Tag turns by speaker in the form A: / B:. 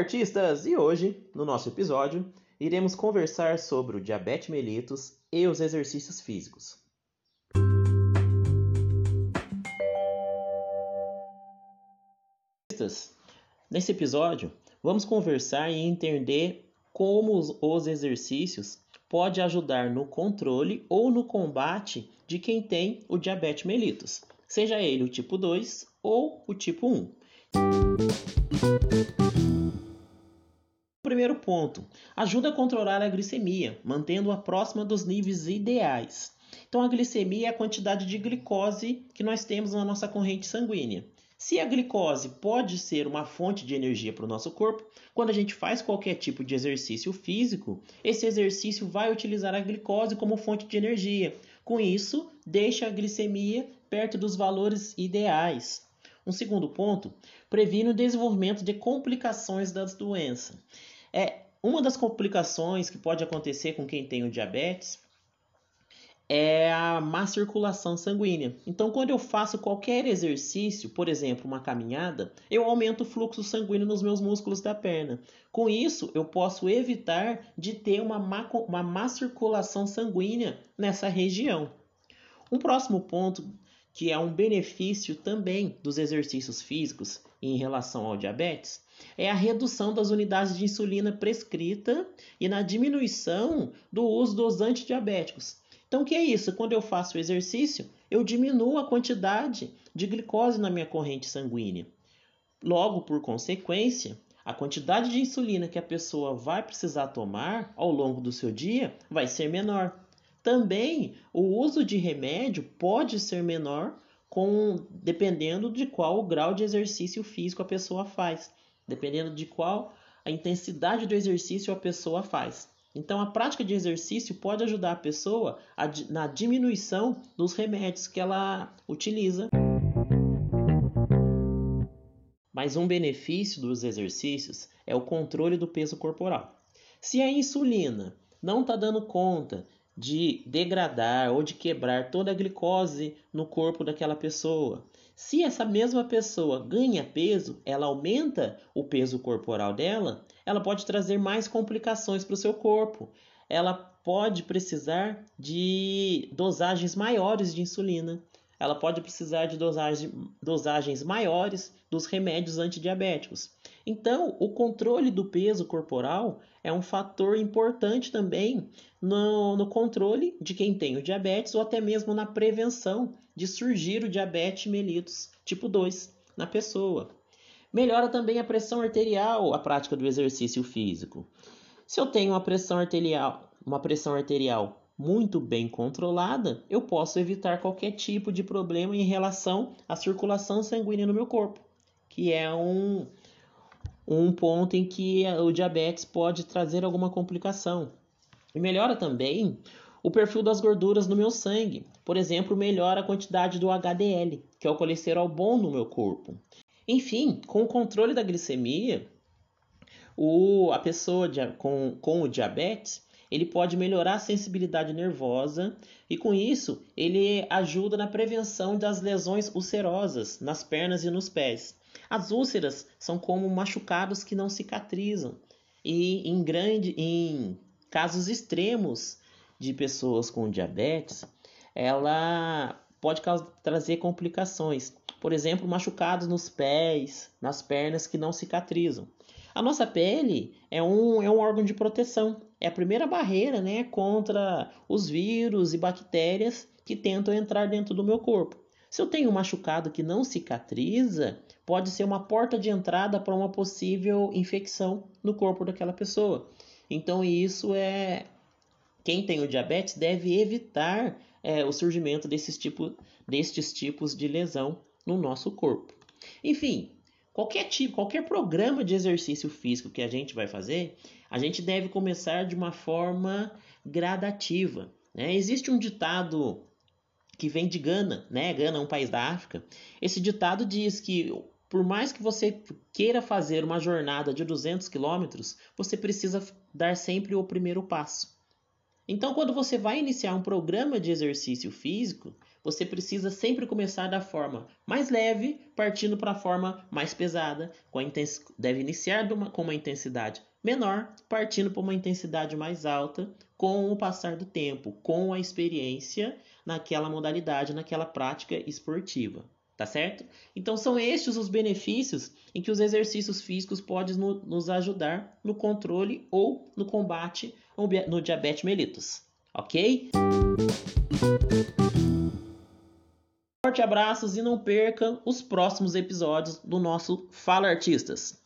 A: Artistas! E hoje, no nosso episódio, iremos conversar sobre o diabetes mellitus e os exercícios físicos. Nesse episódio, vamos conversar e entender como os exercícios podem ajudar no controle ou no combate de quem tem o diabetes mellitus, seja ele o tipo 2 ou o tipo 1. Primeiro ponto: ajuda a controlar a glicemia, mantendo-a próxima dos níveis ideais. Então, a glicemia é a quantidade de glicose que nós temos na nossa corrente sanguínea. Se a glicose pode ser uma fonte de energia para o nosso corpo, quando a gente faz qualquer tipo de exercício físico, esse exercício vai utilizar a glicose como fonte de energia. Com isso, deixa a glicemia perto dos valores ideais. Um segundo ponto, previne o desenvolvimento de complicações das doenças. É, uma das complicações que pode acontecer com quem tem o diabetes é a má circulação sanguínea. Então, quando eu faço qualquer exercício, por exemplo, uma caminhada, eu aumento o fluxo sanguíneo nos meus músculos da perna. Com isso, eu posso evitar de ter uma má, uma má circulação sanguínea nessa região. Um próximo ponto, que é um benefício também dos exercícios físicos em relação ao diabetes, é a redução das unidades de insulina prescrita e na diminuição do uso dos antidiabéticos. Então, o que é isso? Quando eu faço o exercício, eu diminuo a quantidade de glicose na minha corrente sanguínea. Logo, por consequência, a quantidade de insulina que a pessoa vai precisar tomar ao longo do seu dia vai ser menor. Também o uso de remédio pode ser menor com dependendo de qual o grau de exercício físico a pessoa faz, dependendo de qual a intensidade do exercício a pessoa faz. Então, a prática de exercício pode ajudar a pessoa a, na diminuição dos remédios que ela utiliza. Mas um benefício dos exercícios é o controle do peso corporal. Se a insulina não está dando conta de degradar ou de quebrar toda a glicose no corpo daquela pessoa, se essa mesma pessoa ganha peso, ela aumenta o peso corporal dela, ela pode trazer mais complicações para o seu corpo. Ela pode precisar de dosagens maiores de insulina. Ela pode precisar de dosagem, dosagens maiores dos remédios antidiabéticos. Então, o controle do peso corporal é um fator importante também no, no controle de quem tem o diabetes ou até mesmo na prevenção de surgir o diabetes mellitus tipo 2 na pessoa. Melhora também a pressão arterial, a prática do exercício físico. Se eu tenho uma pressão arterial, uma pressão arterial muito bem controlada, eu posso evitar qualquer tipo de problema em relação à circulação sanguínea no meu corpo, que é um, um ponto em que o diabetes pode trazer alguma complicação. E melhora também o perfil das gorduras no meu sangue. Por exemplo, melhora a quantidade do HDL, que é o colesterol bom no meu corpo. Enfim, com o controle da glicemia, o, a pessoa com, com o diabetes ele pode melhorar a sensibilidade nervosa e com isso ele ajuda na prevenção das lesões ulcerosas nas pernas e nos pés. As úlceras são como machucados que não cicatrizam e em grande em casos extremos de pessoas com diabetes, ela pode trazer complicações. Por exemplo, machucados nos pés, nas pernas que não cicatrizam. A nossa pele é um, é um órgão de proteção. É a primeira barreira né, contra os vírus e bactérias que tentam entrar dentro do meu corpo. Se eu tenho um machucado que não cicatriza, pode ser uma porta de entrada para uma possível infecção no corpo daquela pessoa. Então, isso é. Quem tem o diabetes deve evitar é, o surgimento desses, tipo, destes tipos de lesão no nosso corpo. Enfim, qualquer tipo, qualquer programa de exercício físico que a gente vai fazer, a gente deve começar de uma forma gradativa. Né? Existe um ditado que vem de Gana, né? Gana é um país da África. Esse ditado diz que por mais que você queira fazer uma jornada de 200 quilômetros, você precisa dar sempre o primeiro passo. Então, quando você vai iniciar um programa de exercício físico, você precisa sempre começar da forma mais leve, partindo para a forma mais pesada. Deve iniciar com uma intensidade menor, partindo para uma intensidade mais alta, com o passar do tempo, com a experiência naquela modalidade, naquela prática esportiva. Tá certo? Então são estes os benefícios em que os exercícios físicos podem nos ajudar no controle ou no combate no diabetes mellitus. Ok? Forte abraços e não percam os próximos episódios do nosso Fala Artistas.